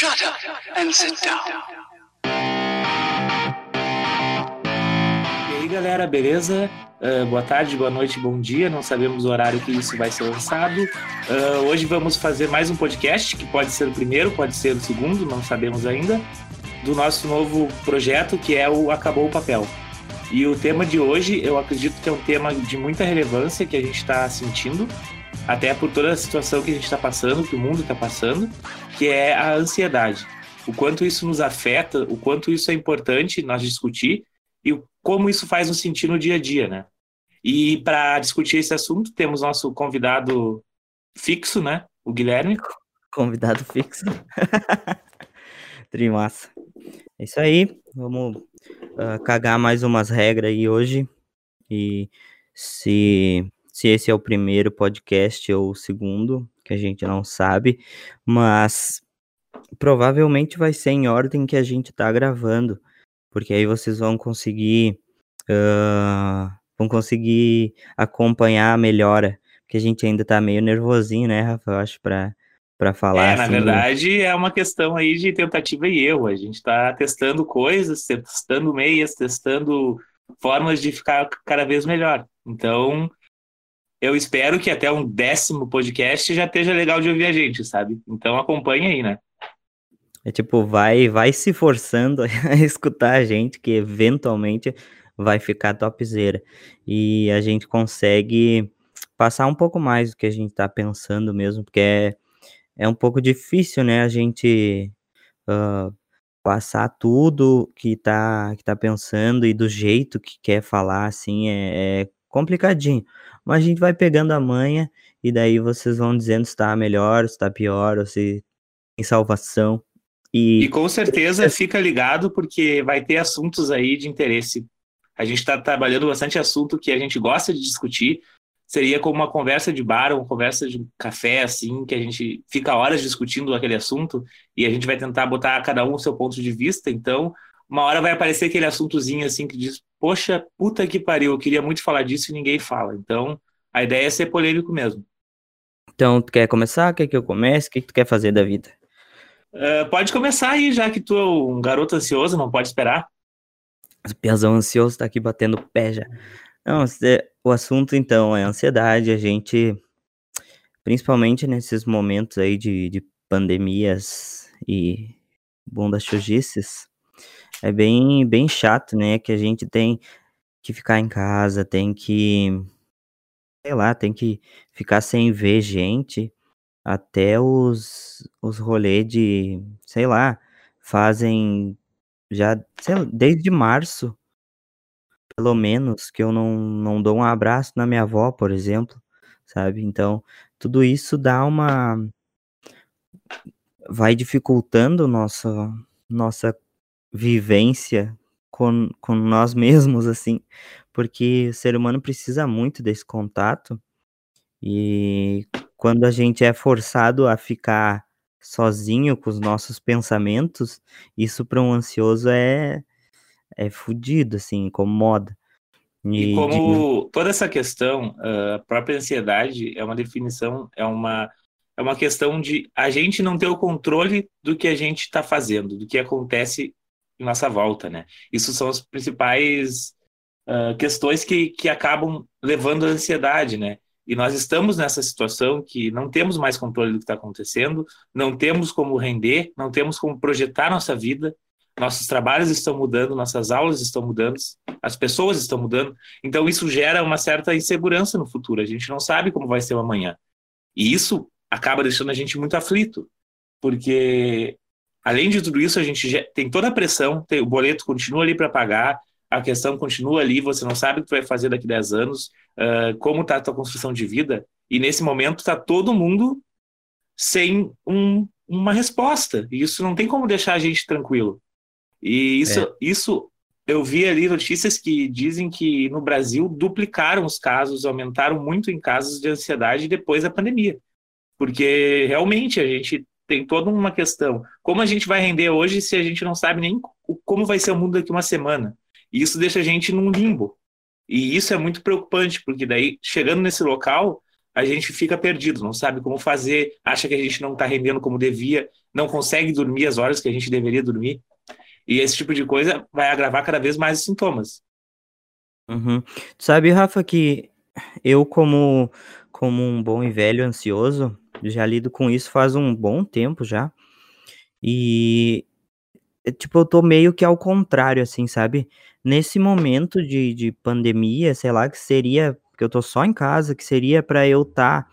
Shut up and sit down. E aí, galera, beleza? Uh, boa tarde, boa noite, bom dia. Não sabemos o horário que isso vai ser lançado. Uh, hoje vamos fazer mais um podcast, que pode ser o primeiro, pode ser o segundo, não sabemos ainda, do nosso novo projeto, que é o Acabou o Papel. E o tema de hoje, eu acredito que é um tema de muita relevância que a gente está sentindo, até por toda a situação que a gente está passando, que o mundo está passando, que é a ansiedade. O quanto isso nos afeta, o quanto isso é importante nós discutir e como isso faz nos sentir no dia a dia, né? E para discutir esse assunto, temos nosso convidado fixo, né? O Guilherme. Convidado fixo. Trimassa. É isso aí. Vamos uh, cagar mais umas regras aí hoje. E se se esse é o primeiro podcast ou o segundo, que a gente não sabe, mas provavelmente vai ser em ordem que a gente tá gravando, porque aí vocês vão conseguir uh, vão conseguir acompanhar a melhora, porque a gente ainda tá meio nervosinho, né, Rafa? Eu acho para para falar. É, na assim, verdade, é uma questão aí de tentativa e erro. A gente está testando coisas, testando meias, testando formas de ficar cada vez melhor. Então, eu espero que até um décimo podcast já esteja legal de ouvir a gente, sabe? Então acompanhe aí, né? É tipo, vai, vai se forçando a escutar a gente, que eventualmente vai ficar topzera. E a gente consegue passar um pouco mais do que a gente tá pensando mesmo, porque é, é um pouco difícil, né, a gente uh, passar tudo que tá, que tá pensando e do jeito que quer falar, assim, é, é complicadinho. Mas a gente vai pegando a manha e daí vocês vão dizendo se tá melhor, se tá pior, ou se tem salvação. E, e com certeza fica ligado porque vai ter assuntos aí de interesse. A gente está trabalhando bastante assunto que a gente gosta de discutir. Seria como uma conversa de bar, uma conversa de café, assim, que a gente fica horas discutindo aquele assunto e a gente vai tentar botar cada um o seu ponto de vista. Então, uma hora vai aparecer aquele assuntozinho assim que diz, poxa, puta que pariu, eu queria muito falar disso e ninguém fala. Então, a ideia é ser polêmico mesmo. Então, tu quer começar? Quer que eu comece? O que, tu quer fazer da vida? Uh, pode começar aí, já que tu é um garoto ansioso, não pode esperar. O piazão ansioso tá aqui batendo pé já. Não, o assunto então é ansiedade, a gente, principalmente nesses momentos aí de, de pandemias e bundas chujices, é bem, bem chato, né? Que a gente tem que ficar em casa, tem que, sei lá, tem que ficar sem ver gente. Até os, os rolês de, sei lá, fazem já, sei lá, desde março, pelo menos, que eu não, não dou um abraço na minha avó, por exemplo, sabe? Então, tudo isso dá uma. vai dificultando nossa, nossa vivência com, com nós mesmos, assim, porque o ser humano precisa muito desse contato e quando a gente é forçado a ficar sozinho com os nossos pensamentos, isso para um ansioso é é fudido, assim, incomoda. E, e como de... toda essa questão, a própria ansiedade é uma definição, é uma é uma questão de a gente não ter o controle do que a gente está fazendo, do que acontece nossa volta, né? Isso são as principais uh, questões que, que acabam levando à ansiedade, né? E nós estamos nessa situação que não temos mais controle do que está acontecendo, não temos como render, não temos como projetar nossa vida, nossos trabalhos estão mudando, nossas aulas estão mudando, as pessoas estão mudando. Então isso gera uma certa insegurança no futuro. A gente não sabe como vai ser o amanhã. E isso acaba deixando a gente muito aflito, porque Além de tudo isso, a gente tem toda a pressão, tem, o boleto continua ali para pagar, a questão continua ali, você não sabe o que vai fazer daqui a 10 anos, uh, como está a tua construção de vida, e nesse momento está todo mundo sem um, uma resposta, e isso não tem como deixar a gente tranquilo. E isso, é. isso eu vi ali notícias que dizem que no Brasil duplicaram os casos, aumentaram muito em casos de ansiedade depois da pandemia. Porque realmente a gente tem toda uma questão. Como a gente vai render hoje se a gente não sabe nem como vai ser o mundo daqui uma semana? E isso deixa a gente num limbo. E isso é muito preocupante, porque daí, chegando nesse local, a gente fica perdido, não sabe como fazer, acha que a gente não está rendendo como devia, não consegue dormir as horas que a gente deveria dormir. E esse tipo de coisa vai agravar cada vez mais os sintomas. Uhum. Sabe, Rafa, que eu, como, como um bom e velho ansioso, já lido com isso faz um bom tempo já. E, tipo, eu tô meio que ao contrário, assim, sabe? Nesse momento de, de pandemia, sei lá, que seria, que eu tô só em casa, que seria para eu estar tá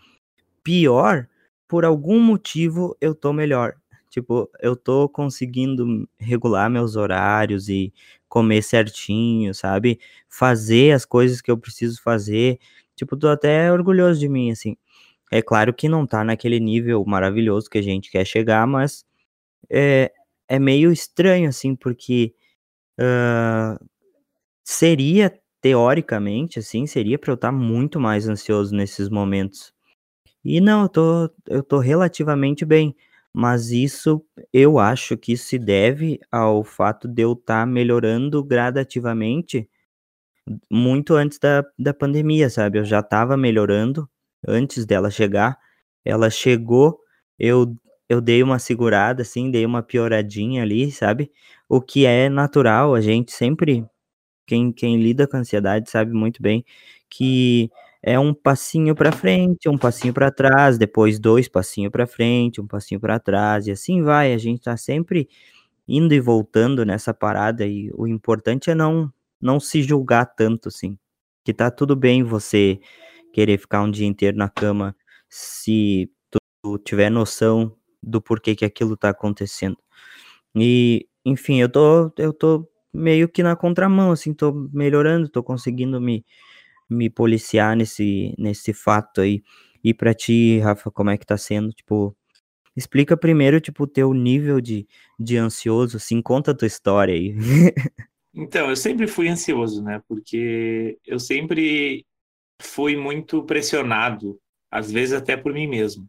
pior, por algum motivo eu tô melhor. Tipo, eu tô conseguindo regular meus horários e comer certinho, sabe? Fazer as coisas que eu preciso fazer. Tipo, tô até orgulhoso de mim, assim. É claro que não tá naquele nível maravilhoso que a gente quer chegar, mas é, é meio estranho, assim, porque uh, seria, teoricamente, assim, seria para eu estar tá muito mais ansioso nesses momentos. E não, eu tô, eu tô relativamente bem, mas isso, eu acho que se deve ao fato de eu estar tá melhorando gradativamente muito antes da, da pandemia, sabe? Eu já estava melhorando antes dela chegar. Ela chegou, eu eu dei uma segurada, assim, dei uma pioradinha ali, sabe? O que é natural, a gente sempre, quem, quem lida com ansiedade sabe muito bem que é um passinho para frente, um passinho para trás, depois dois passinhos para frente, um passinho para trás, e assim vai. A gente tá sempre indo e voltando nessa parada, e o importante é não, não se julgar tanto, assim. Que tá tudo bem você querer ficar um dia inteiro na cama se tu tiver noção do porquê que aquilo tá acontecendo. E, enfim, eu tô, eu tô meio que na contramão, assim, tô melhorando, tô conseguindo me, me policiar nesse, nesse fato aí. E para ti, Rafa, como é que tá sendo? Tipo, explica primeiro, tipo, o teu nível de, de ansioso, assim, conta a tua história aí. então, eu sempre fui ansioso, né? Porque eu sempre fui muito pressionado, às vezes até por mim mesmo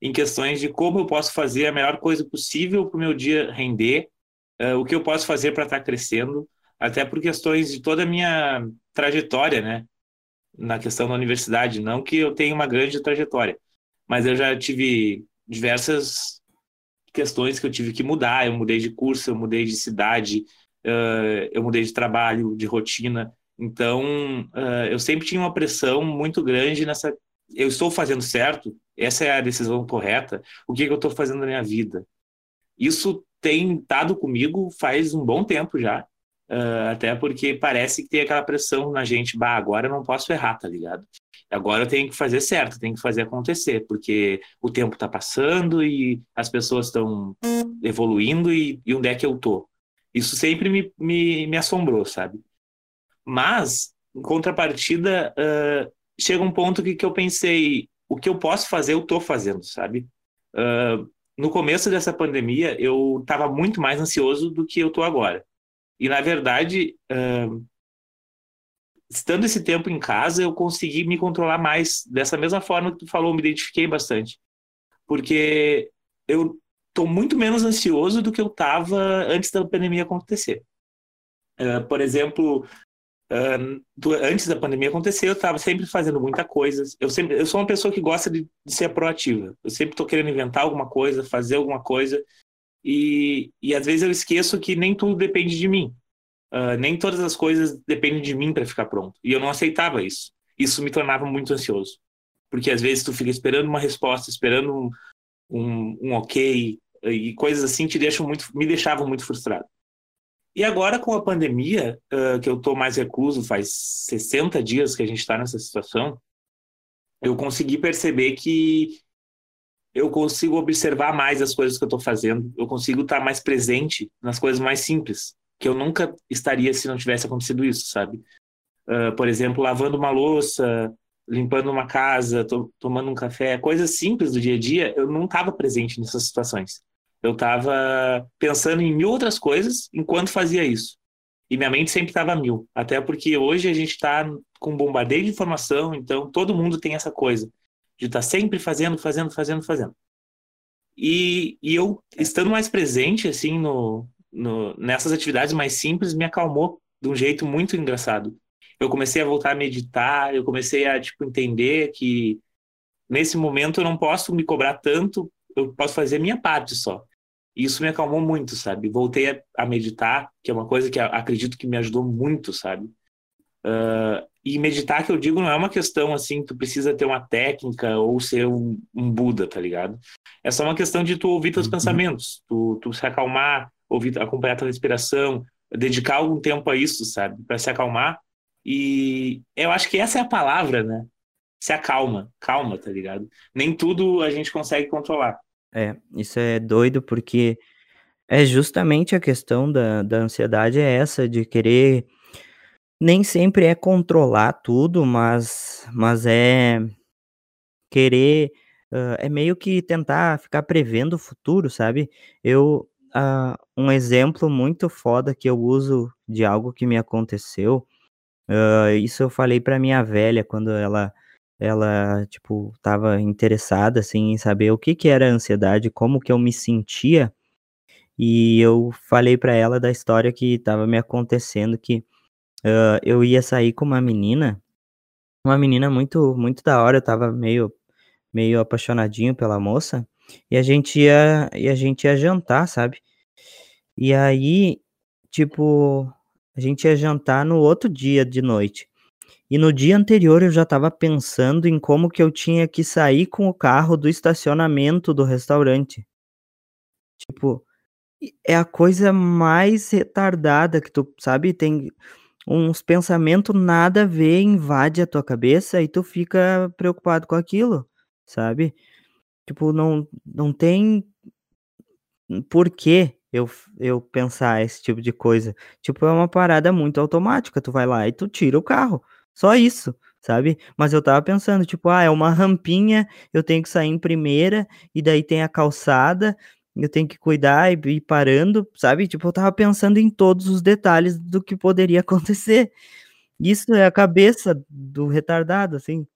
em questões de como eu posso fazer a melhor coisa possível para o meu dia render, uh, o que eu posso fazer para estar tá crescendo, até por questões de toda a minha trajetória, né? Na questão da universidade. Não que eu tenha uma grande trajetória, mas eu já tive diversas questões que eu tive que mudar. Eu mudei de curso, eu mudei de cidade, uh, eu mudei de trabalho, de rotina. Então, uh, eu sempre tinha uma pressão muito grande nessa. Eu estou fazendo certo, essa é a decisão correta, o que, que eu estou fazendo na minha vida. Isso tem estado comigo faz um bom tempo já, uh, até porque parece que tem aquela pressão na gente, bah, agora eu não posso errar, tá ligado? Agora eu tenho que fazer certo, tenho que fazer acontecer, porque o tempo está passando e as pessoas estão evoluindo e, e onde é que eu tô? Isso sempre me, me, me assombrou, sabe? Mas, em contrapartida, uh, chega um ponto que, que eu pensei, o que eu posso fazer, eu estou fazendo, sabe? Uh, no começo dessa pandemia, eu estava muito mais ansioso do que eu estou agora. E, na verdade, uh, estando esse tempo em casa, eu consegui me controlar mais. Dessa mesma forma que tu falou, me identifiquei bastante. Porque eu estou muito menos ansioso do que eu estava antes da pandemia acontecer. Uh, por exemplo, Antes da pandemia acontecer, eu estava sempre fazendo muita coisa. Eu sempre, eu sou uma pessoa que gosta de, de ser proativa. Eu sempre estou querendo inventar alguma coisa, fazer alguma coisa, e, e às vezes eu esqueço que nem tudo depende de mim. Uh, nem todas as coisas dependem de mim para ficar pronto. E eu não aceitava isso. Isso me tornava muito ansioso, porque às vezes tu fica esperando uma resposta, esperando um, um, um ok e coisas assim te deixam muito, me deixavam muito frustrado. E agora, com a pandemia, uh, que eu estou mais recluso, faz 60 dias que a gente está nessa situação, eu consegui perceber que eu consigo observar mais as coisas que eu estou fazendo, eu consigo estar tá mais presente nas coisas mais simples, que eu nunca estaria se não tivesse acontecido isso, sabe? Uh, por exemplo, lavando uma louça, limpando uma casa, to tomando um café, coisas simples do dia a dia, eu não estava presente nessas situações. Eu estava pensando em mil outras coisas enquanto fazia isso. E minha mente sempre estava mil. Até porque hoje a gente está com um bombardeio de informação, então todo mundo tem essa coisa de estar tá sempre fazendo, fazendo, fazendo, fazendo. E, e eu, estando mais presente, assim, no, no, nessas atividades mais simples, me acalmou de um jeito muito engraçado. Eu comecei a voltar a meditar, eu comecei a, tipo, entender que nesse momento eu não posso me cobrar tanto eu posso fazer a minha parte só. E isso me acalmou muito, sabe? Voltei a, a meditar, que é uma coisa que acredito que me ajudou muito, sabe? Uh, e meditar, que eu digo, não é uma questão assim, tu precisa ter uma técnica ou ser um, um Buda, tá ligado? É só uma questão de tu ouvir teus uhum. pensamentos, tu, tu se acalmar, ouvir, acompanhar tua respiração, dedicar algum tempo a isso, sabe? Para se acalmar. E eu acho que essa é a palavra, né? Se acalma, calma, tá ligado? Nem tudo a gente consegue controlar. É, isso é doido porque é justamente a questão da, da ansiedade é essa, de querer. Nem sempre é controlar tudo, mas, mas é querer. Uh, é meio que tentar ficar prevendo o futuro, sabe? Eu. Uh, um exemplo muito foda que eu uso de algo que me aconteceu. Uh, isso eu falei pra minha velha quando ela ela, tipo, estava interessada, assim, em saber o que que era a ansiedade, como que eu me sentia, e eu falei para ela da história que estava me acontecendo, que uh, eu ia sair com uma menina, uma menina muito, muito da hora, eu tava meio, meio apaixonadinho pela moça, e a gente ia, e a gente ia jantar, sabe? E aí, tipo, a gente ia jantar no outro dia de noite. E no dia anterior eu já estava pensando em como que eu tinha que sair com o carro do estacionamento do restaurante. Tipo, é a coisa mais retardada que tu, sabe, tem uns pensamentos nada a ver, invade a tua cabeça e tu fica preocupado com aquilo, sabe? Tipo, não, não tem por que eu, eu pensar esse tipo de coisa. Tipo, é uma parada muito automática. Tu vai lá e tu tira o carro. Só isso, sabe? Mas eu tava pensando, tipo, ah, é uma rampinha, eu tenho que sair em primeira, e daí tem a calçada, eu tenho que cuidar e ir parando, sabe? Tipo, eu tava pensando em todos os detalhes do que poderia acontecer. Isso é a cabeça do retardado, assim.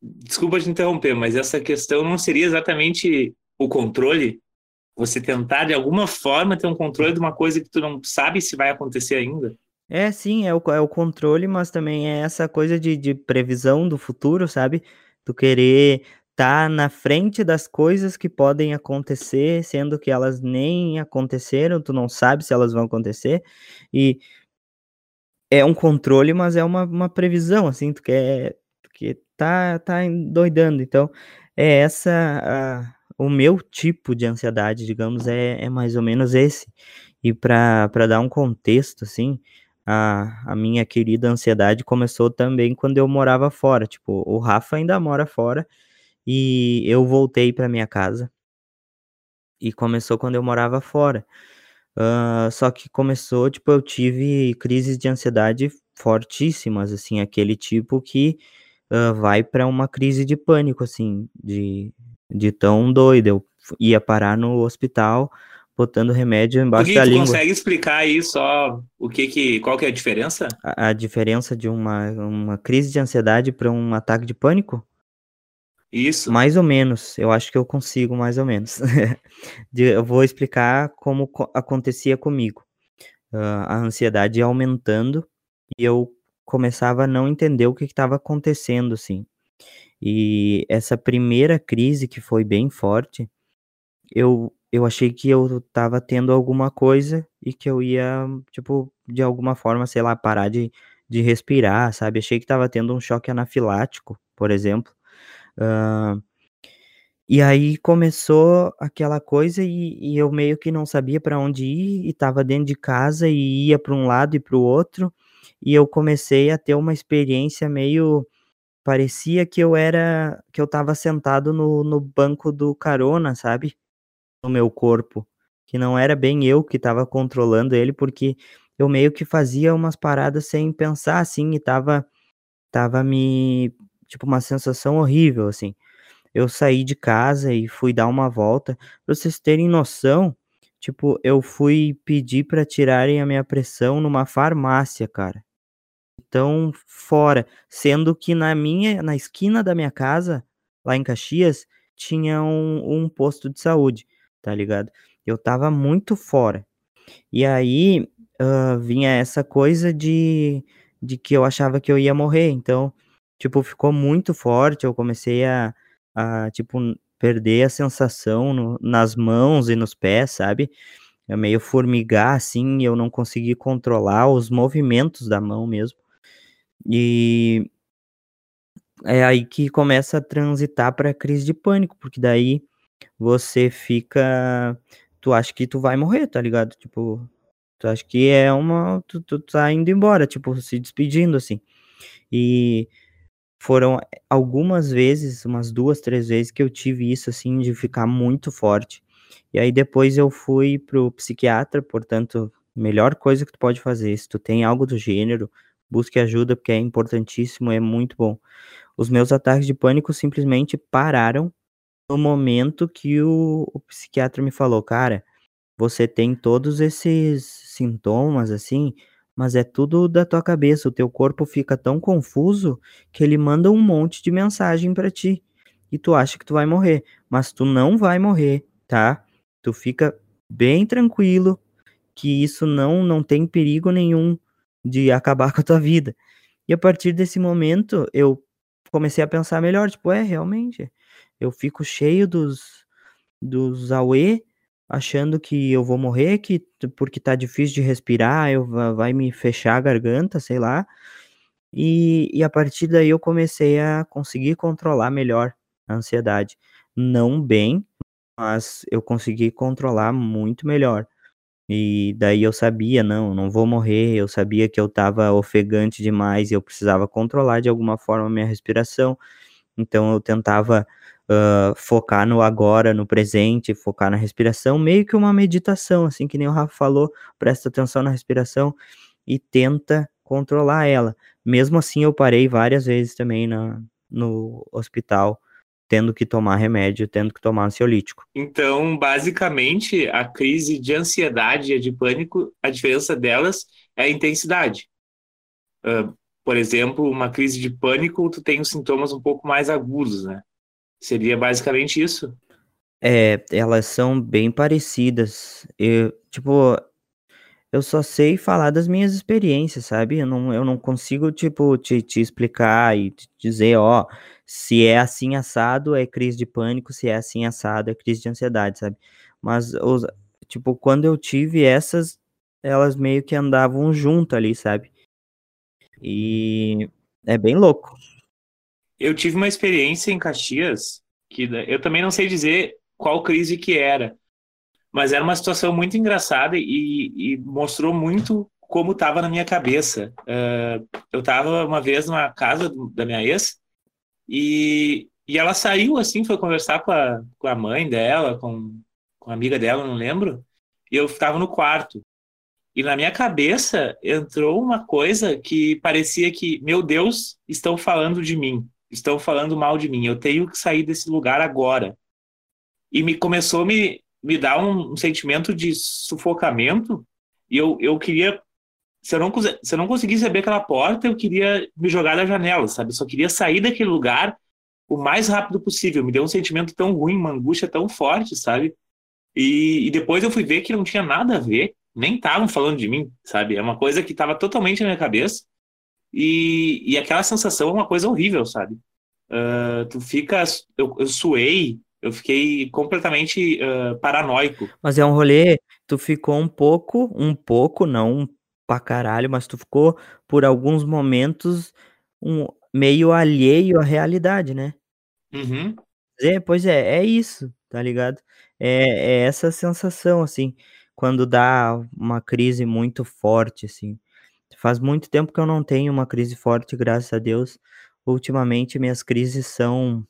Desculpa te interromper, mas essa questão não seria exatamente o controle? Você tentar, de alguma forma, ter um controle de uma coisa que tu não sabe se vai acontecer ainda? É, sim, é o, é o controle, mas também é essa coisa de, de previsão do futuro, sabe? Tu querer estar tá na frente das coisas que podem acontecer, sendo que elas nem aconteceram, tu não sabe se elas vão acontecer, e é um controle, mas é uma, uma previsão, assim, tu quer, tu tá, tá doidando, então é essa, a, o meu tipo de ansiedade, digamos, é, é mais ou menos esse, e para dar um contexto, assim, a, a minha querida ansiedade começou também quando eu morava fora. Tipo, o Rafa ainda mora fora e eu voltei para minha casa. E começou quando eu morava fora. Uh, só que começou, tipo, eu tive crises de ansiedade fortíssimas, assim, aquele tipo que uh, vai para uma crise de pânico, assim, de, de tão doido. Eu ia parar no hospital botando remédio embaixo da língua. consegue explicar aí só o que que, qual que é a diferença? A, a diferença de uma, uma crise de ansiedade para um ataque de pânico? Isso. Mais ou menos, eu acho que eu consigo mais ou menos. eu vou explicar como acontecia comigo. Uh, a ansiedade ia aumentando e eu começava a não entender o que estava acontecendo, assim. E essa primeira crise que foi bem forte, eu eu achei que eu tava tendo alguma coisa e que eu ia, tipo, de alguma forma, sei lá, parar de, de respirar, sabe? Achei que tava tendo um choque anafilático, por exemplo. Uh, e aí começou aquela coisa e, e eu meio que não sabia para onde ir e tava dentro de casa e ia para um lado e para o outro. E eu comecei a ter uma experiência meio parecia que eu era que eu tava sentado no, no banco do carona, sabe? No meu corpo, que não era bem eu que estava controlando ele, porque eu meio que fazia umas paradas sem pensar assim e tava tava me tipo uma sensação horrível assim. Eu saí de casa e fui dar uma volta, para vocês terem noção, tipo, eu fui pedir para tirarem a minha pressão numa farmácia, cara. Então, fora, sendo que na minha na esquina da minha casa, lá em Caxias, tinha um, um posto de saúde tá ligado? Eu tava muito fora. E aí uh, vinha essa coisa de, de que eu achava que eu ia morrer. Então, tipo, ficou muito forte. Eu comecei a, a tipo, perder a sensação no, nas mãos e nos pés, sabe? É meio formigar assim, eu não consegui controlar os movimentos da mão mesmo. E é aí que começa a transitar para crise de pânico, porque daí você fica, tu acha que tu vai morrer, tá ligado? Tipo, tu acha que é uma, tu, tu tá indo embora, tipo, se despedindo assim. E foram algumas vezes, umas duas, três vezes que eu tive isso assim de ficar muito forte. E aí depois eu fui pro psiquiatra, portanto, melhor coisa que tu pode fazer, se tu tem algo do gênero, busque ajuda porque é importantíssimo, é muito bom. Os meus ataques de pânico simplesmente pararam no momento que o, o psiquiatra me falou, cara, você tem todos esses sintomas assim, mas é tudo da tua cabeça, o teu corpo fica tão confuso que ele manda um monte de mensagem para ti e tu acha que tu vai morrer, mas tu não vai morrer, tá? Tu fica bem tranquilo que isso não não tem perigo nenhum de acabar com a tua vida. E a partir desse momento eu comecei a pensar melhor, tipo, é, realmente, eu fico cheio dos dos AUE, achando que eu vou morrer, que porque tá difícil de respirar, eu vai me fechar a garganta, sei lá. E, e a partir daí eu comecei a conseguir controlar melhor a ansiedade. Não bem, mas eu consegui controlar muito melhor. E daí eu sabia, não, não vou morrer, eu sabia que eu estava ofegante demais e eu precisava controlar de alguma forma a minha respiração. Então eu tentava uh, focar no agora, no presente, focar na respiração, meio que uma meditação, assim que nem o Rafa falou, presta atenção na respiração e tenta controlar ela. Mesmo assim eu parei várias vezes também na, no hospital tendo que tomar remédio, tendo que tomar ansiolítico. Então, basicamente, a crise de ansiedade e de pânico, a diferença delas é a intensidade. Uh, por exemplo, uma crise de pânico, tu tem os sintomas um pouco mais agudos, né? Seria basicamente isso? É, elas são bem parecidas. Eu, tipo, eu só sei falar das minhas experiências, sabe? Eu não, eu não consigo, tipo, te, te explicar e te dizer, ó, se é assim assado, é crise de pânico, se é assim assado, é crise de ansiedade, sabe? Mas, os, tipo, quando eu tive essas, elas meio que andavam junto ali, sabe? E é bem louco. Eu tive uma experiência em Caxias, que eu também não sei dizer qual crise que era, mas era uma situação muito engraçada e, e mostrou muito como estava na minha cabeça. Uh, eu estava uma vez numa casa da minha ex e, e ela saiu assim, foi conversar com a, com a mãe dela, com, com a amiga dela, não lembro, e eu estava no quarto. E na minha cabeça entrou uma coisa que parecia que, meu Deus, estão falando de mim, estão falando mal de mim, eu tenho que sair desse lugar agora. E me começou a me, me dá um, um, sentimento de sufocamento e eu, eu queria se eu, não, se eu não conseguisse abrir aquela porta, eu queria me jogar da janela, sabe? Eu só queria sair daquele lugar o mais rápido possível. Me deu um sentimento tão ruim, uma angústia tão forte, sabe? E, e depois eu fui ver que não tinha nada a ver, nem estavam falando de mim, sabe? É uma coisa que estava totalmente na minha cabeça. E, e aquela sensação é uma coisa horrível, sabe? Uh, tu fica. Eu, eu suei, eu fiquei completamente uh, paranoico. Mas é um rolê, tu ficou um pouco, um pouco, não pra caralho, mas tu ficou por alguns momentos um, meio alheio à realidade, né? Uhum. É, pois é, é isso, tá ligado? É, é essa sensação, assim, quando dá uma crise muito forte, assim. Faz muito tempo que eu não tenho uma crise forte, graças a Deus. Ultimamente minhas crises são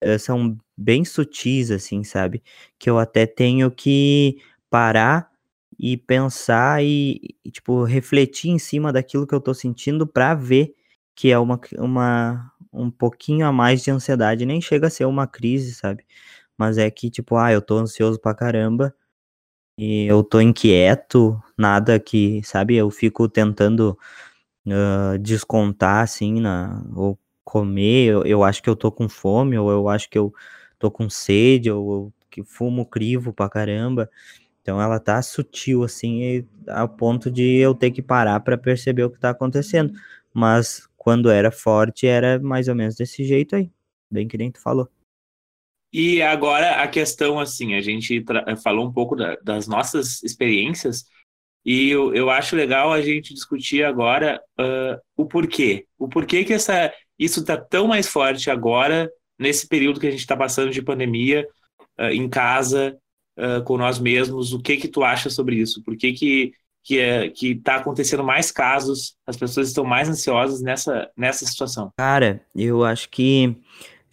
eh, são bem sutis, assim, sabe? Que eu até tenho que parar e pensar e, e, tipo, refletir em cima daquilo que eu tô sentindo para ver que é uma, uma, um pouquinho a mais de ansiedade. Nem chega a ser uma crise, sabe? Mas é que, tipo, ah, eu tô ansioso pra caramba e eu tô inquieto, nada que, sabe? Eu fico tentando uh, descontar, assim, na, ou comer, eu, eu acho que eu tô com fome, ou eu acho que eu tô com sede, ou eu que fumo crivo pra caramba. Então ela tá sutil assim, ao ponto de eu ter que parar para perceber o que tá acontecendo. Mas quando era forte, era mais ou menos desse jeito aí, bem que nem tu falou. E agora a questão, assim, a gente falou um pouco da, das nossas experiências e eu, eu acho legal a gente discutir agora uh, o porquê. O porquê que essa, isso está tão mais forte agora, nesse período que a gente está passando de pandemia, uh, em casa, uh, com nós mesmos. O que que tu acha sobre isso? Por que que que é, está acontecendo mais casos, as pessoas estão mais ansiosas nessa, nessa situação? Cara, eu acho que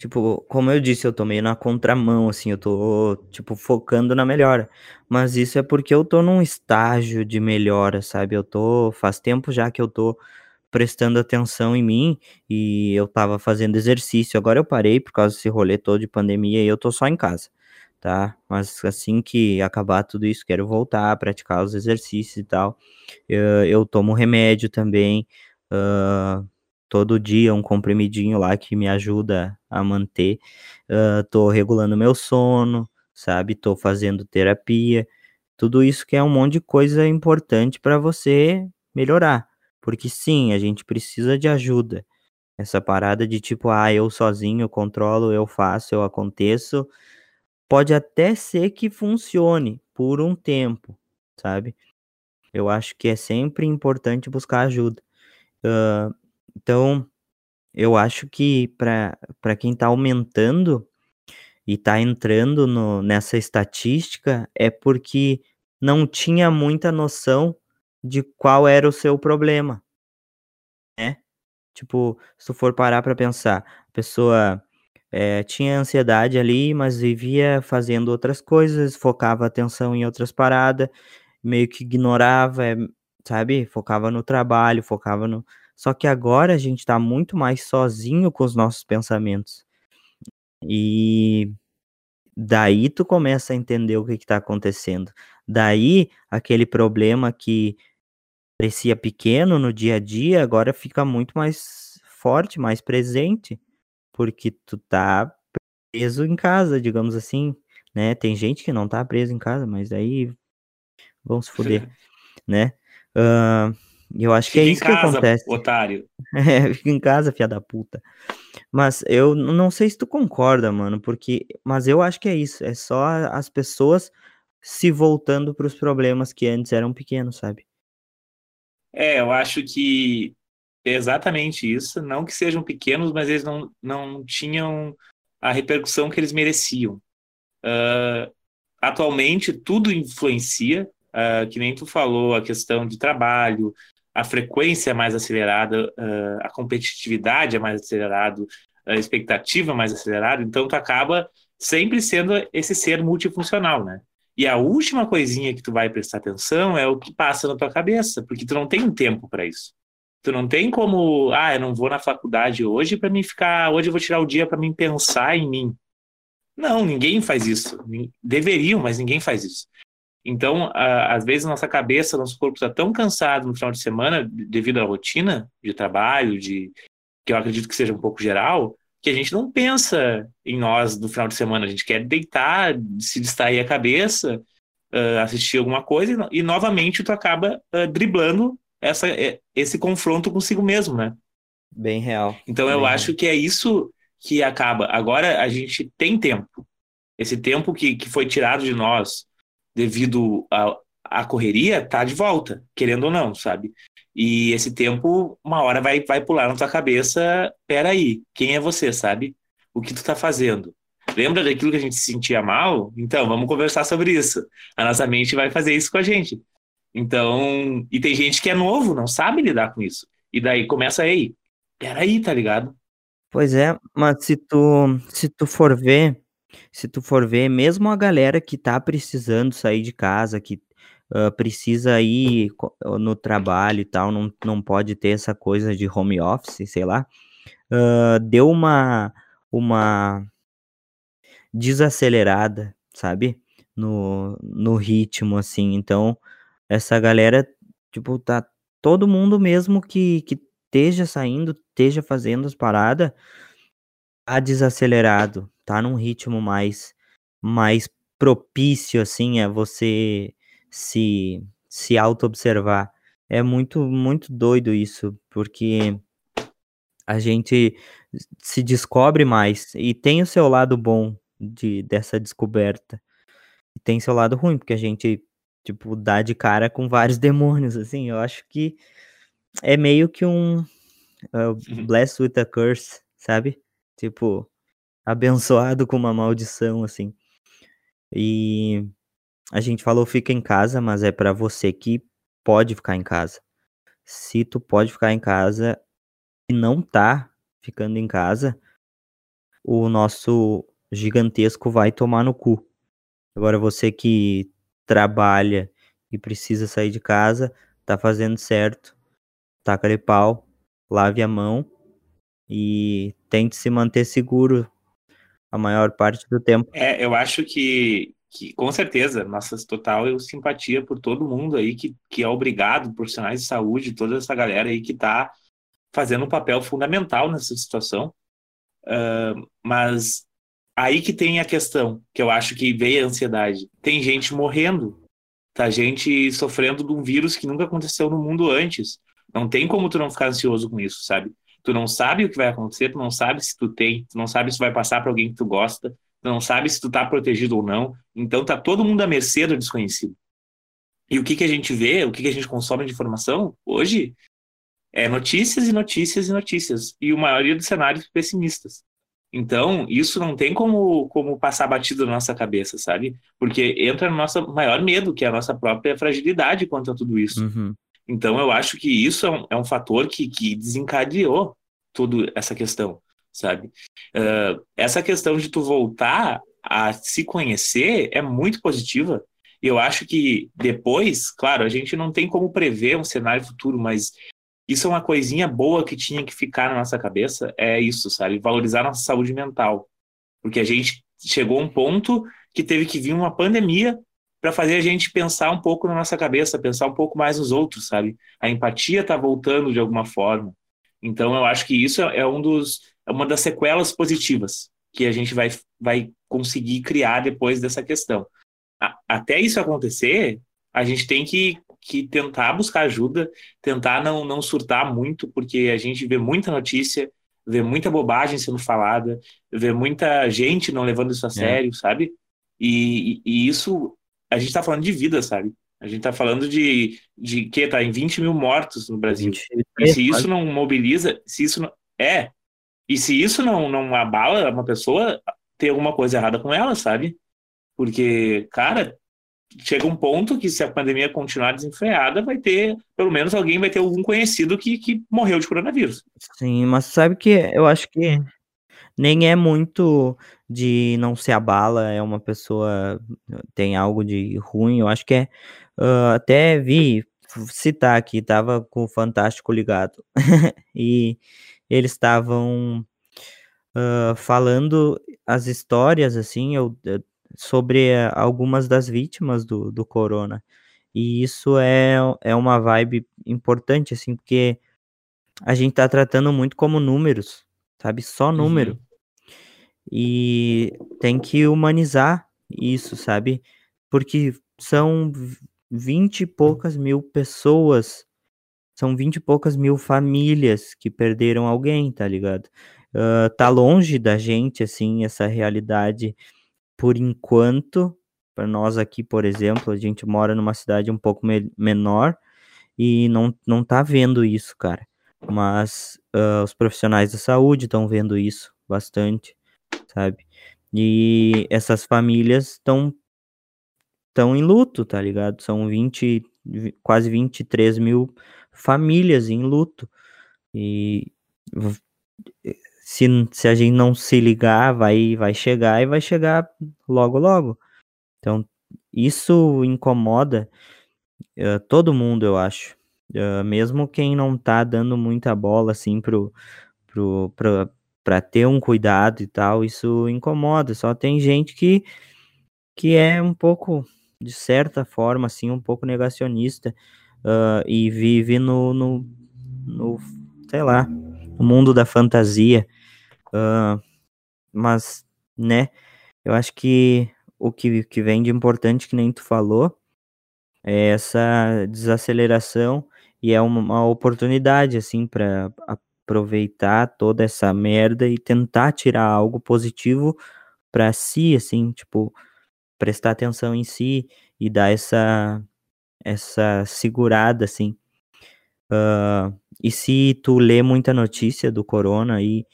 Tipo, como eu disse, eu tô meio na contramão, assim, eu tô, tipo, focando na melhora. Mas isso é porque eu tô num estágio de melhora, sabe? Eu tô, faz tempo já que eu tô prestando atenção em mim e eu tava fazendo exercício. Agora eu parei por causa desse rolê todo de pandemia e eu tô só em casa, tá? Mas assim que acabar tudo isso, quero voltar a praticar os exercícios e tal. Eu, eu tomo remédio também. Uh, todo dia um comprimidinho lá que me ajuda a manter. Uh, tô regulando meu sono, sabe? Tô fazendo terapia. Tudo isso que é um monte de coisa importante para você melhorar. Porque sim, a gente precisa de ajuda. Essa parada de tipo, ah, eu sozinho controlo, eu faço, eu aconteço. Pode até ser que funcione por um tempo, sabe? Eu acho que é sempre importante buscar ajuda. Uh, então, eu acho que para quem está aumentando e está entrando no, nessa estatística é porque não tinha muita noção de qual era o seu problema, né? Tipo, se tu for parar para pensar, a pessoa é, tinha ansiedade ali, mas vivia fazendo outras coisas, focava atenção em outras paradas, meio que ignorava, é, sabe? Focava no trabalho, focava no, só que agora a gente está muito mais sozinho com os nossos pensamentos. E daí tu começa a entender o que está acontecendo. Daí aquele problema que parecia pequeno no dia a dia agora fica muito mais forte, mais presente, porque tu tá preso em casa, digamos assim, né? Tem gente que não tá preso em casa, mas aí vão se fuder, né? Uh, eu acho fica que é isso casa, que acontece. Otário. É, fica em casa, filha da puta. Mas eu não sei se tu concorda, mano, porque. Mas eu acho que é isso. É só as pessoas se voltando para os problemas que antes eram pequenos, sabe? É, eu acho que é exatamente isso. Não que sejam pequenos, mas eles não, não tinham a repercussão que eles mereciam. Uh, atualmente, tudo influencia, uh, que nem tu falou, a questão de trabalho, a frequência é mais acelerada, uh, a competitividade é mais acelerada, a expectativa é mais acelerada, então tu acaba sempre sendo esse ser multifuncional, né? E a última coisinha que tu vai prestar atenção é o que passa na tua cabeça, porque tu não tem tempo para isso. Tu não tem como, ah, eu não vou na faculdade hoje para mim ficar, hoje eu vou tirar o dia para mim pensar em mim. Não, ninguém faz isso. Deveriam, mas ninguém faz isso. Então, a, às vezes, nossa cabeça, nosso corpo está tão cansado no final de semana, devido à rotina de trabalho, de que eu acredito que seja um pouco geral, que a gente não pensa em nós no final de semana. A gente quer deitar, se distrair a cabeça, uh, assistir alguma coisa, e, e, novamente tu acaba uh, driblando essa, esse confronto consigo mesmo, né? Bem real. Então, Bem eu real. acho que é isso que acaba. Agora a gente tem tempo. Esse tempo que, que foi tirado de nós devido à correria, tá de volta, querendo ou não, sabe? E esse tempo, uma hora vai, vai pular na tua cabeça, peraí, quem é você, sabe? O que tu tá fazendo? Lembra daquilo que a gente se sentia mal? Então, vamos conversar sobre isso. A nossa mente vai fazer isso com a gente. Então, e tem gente que é novo, não sabe lidar com isso. E daí começa aí, peraí, tá ligado? Pois é, mas se tu, se tu for ver, se tu for ver, mesmo a galera que tá precisando sair de casa, que uh, precisa ir no trabalho e tal, não, não pode ter essa coisa de home office, sei lá, uh, deu uma, uma desacelerada, sabe? No, no ritmo, assim. Então, essa galera, tipo, tá todo mundo mesmo que, que esteja saindo, esteja fazendo as paradas, tá desacelerado, tá num ritmo mais mais propício assim a você se se auto-observar. É muito muito doido isso, porque a gente se descobre mais e tem o seu lado bom de, dessa descoberta. E tem seu lado ruim, porque a gente, tipo, dá de cara com vários demônios, assim. Eu acho que é meio que um uh, blessed with a curse, sabe? Tipo, abençoado com uma maldição, assim. E a gente falou fica em casa, mas é para você que pode ficar em casa. Se tu pode ficar em casa e não tá ficando em casa, o nosso gigantesco vai tomar no cu. Agora você que trabalha e precisa sair de casa, tá fazendo certo. Taca de pau, lave a mão e tente se manter seguro a maior parte do tempo. É, eu acho que, que com certeza, nossa total eu simpatia por todo mundo aí que, que é obrigado, profissionais de saúde, toda essa galera aí que tá fazendo um papel fundamental nessa situação. Uh, mas aí que tem a questão, que eu acho que veio a ansiedade. Tem gente morrendo, tá gente sofrendo de um vírus que nunca aconteceu no mundo antes. Não tem como tu não ficar ansioso com isso, sabe? Tu não sabe o que vai acontecer, tu não sabe se tu tem, tu não sabe se vai passar para alguém que tu gosta, tu não sabe se tu tá protegido ou não. Então tá todo mundo à mercê do desconhecido. E o que que a gente vê, o que que a gente consome de informação hoje é notícias e notícias e notícias, e a maioria dos cenários pessimistas. Então, isso não tem como, como passar batido na nossa cabeça, sabe? Porque entra no nosso maior medo, que é a nossa própria fragilidade quanto a tudo isso. Uhum. Então, eu acho que isso é um, é um fator que, que desencadeou toda essa questão, sabe? Uh, essa questão de tu voltar a se conhecer é muito positiva. Eu acho que depois, claro, a gente não tem como prever um cenário futuro, mas isso é uma coisinha boa que tinha que ficar na nossa cabeça, é isso, sabe? Valorizar nossa saúde mental. Porque a gente chegou a um ponto que teve que vir uma pandemia para fazer a gente pensar um pouco na nossa cabeça, pensar um pouco mais nos outros, sabe? A empatia está voltando de alguma forma. Então eu acho que isso é, é um dos é uma das sequelas positivas que a gente vai, vai conseguir criar depois dessa questão. A, até isso acontecer, a gente tem que que tentar buscar ajuda, tentar não, não surtar muito, porque a gente vê muita notícia, vê muita bobagem sendo falada, vê muita gente não levando isso a é. sério, é. sabe? E, e, isso, a gente tá falando de vida, sabe? A gente tá falando de, de que tá em 20 mil mortos no Brasil. 23, e se isso não mobiliza, se isso não. É. E se isso não, não abala uma pessoa, tem alguma coisa errada com ela, sabe? Porque, cara, chega um ponto que se a pandemia continuar desenfreada, vai ter, pelo menos alguém vai ter algum conhecido que, que morreu de coronavírus. Sim, mas sabe que eu acho que nem é muito de não se abala, é uma pessoa tem algo de ruim, eu acho que é uh, até vi citar aqui, tava com o Fantástico ligado e eles estavam uh, falando as histórias assim, eu, sobre eh, algumas das vítimas do, do corona. E isso é, é uma vibe importante, assim, porque a gente tá tratando muito como números, sabe? Só número. Uhum. E tem que humanizar isso, sabe? Porque são vinte e poucas mil pessoas, são vinte e poucas mil famílias que perderam alguém, tá ligado? Uh, tá longe da gente, assim, essa realidade por enquanto, para nós aqui, por exemplo, a gente mora numa cidade um pouco me menor e não, não tá vendo isso, cara. Mas uh, os profissionais da saúde estão vendo isso bastante, sabe? E essas famílias estão estão em luto, tá ligado? São 20, quase 23 mil famílias em luto. E se, se a gente não se ligar, vai, vai chegar e vai chegar logo, logo. Então, isso incomoda uh, todo mundo, eu acho. Uh, mesmo quem não tá dando muita bola, assim, pro, pro, pra ter um cuidado e tal, isso incomoda. Só tem gente que, que é um pouco, de certa forma, assim, um pouco negacionista uh, e vive no, no, no, sei lá, no mundo da fantasia. Uh, mas, né, eu acho que o que, que vem de importante, que nem tu falou, é essa desaceleração e é uma, uma oportunidade, assim, para aproveitar toda essa merda e tentar tirar algo positivo para si, assim, tipo, prestar atenção em si e dar essa, essa segurada, assim. Uh, e se tu lê muita notícia do corona aí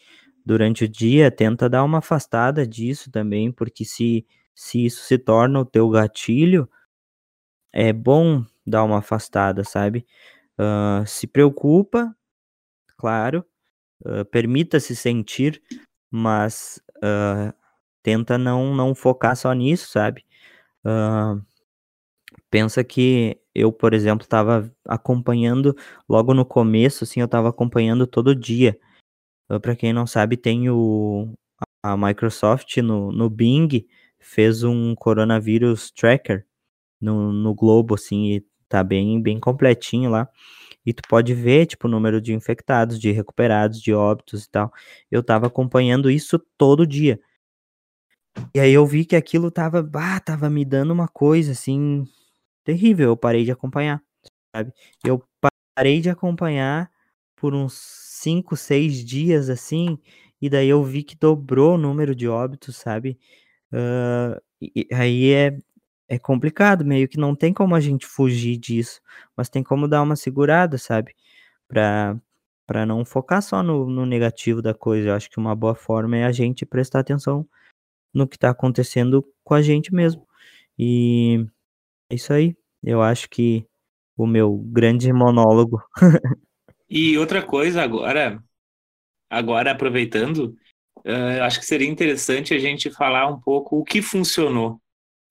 durante o dia, tenta dar uma afastada disso também, porque se, se isso se torna o teu gatilho, é bom dar uma afastada, sabe? Uh, se preocupa, claro, uh, permita-se sentir, mas uh, tenta não, não focar só nisso, sabe? pensa que eu, por exemplo, estava acompanhando logo no começo, assim, eu estava acompanhando todo dia. Para quem não sabe, tem o a Microsoft no, no Bing fez um coronavírus tracker no, no globo, assim, e tá bem, bem completinho lá. E tu pode ver, tipo, o número de infectados, de recuperados, de óbitos e tal. Eu tava acompanhando isso todo dia. E aí eu vi que aquilo tava, bah, tava me dando uma coisa, assim, terrível. Eu parei de acompanhar, sabe? Eu parei de acompanhar por uns 5, 6 dias, assim, e daí eu vi que dobrou o número de óbitos, sabe? Uh, e, aí é, é complicado, meio que não tem como a gente fugir disso, mas tem como dar uma segurada, sabe? Pra, pra não focar só no, no negativo da coisa. Eu acho que uma boa forma é a gente prestar atenção no que tá acontecendo com a gente mesmo. E é isso aí. Eu acho que o meu grande monólogo. e outra coisa agora, agora aproveitando, uh, acho que seria interessante a gente falar um pouco o que funcionou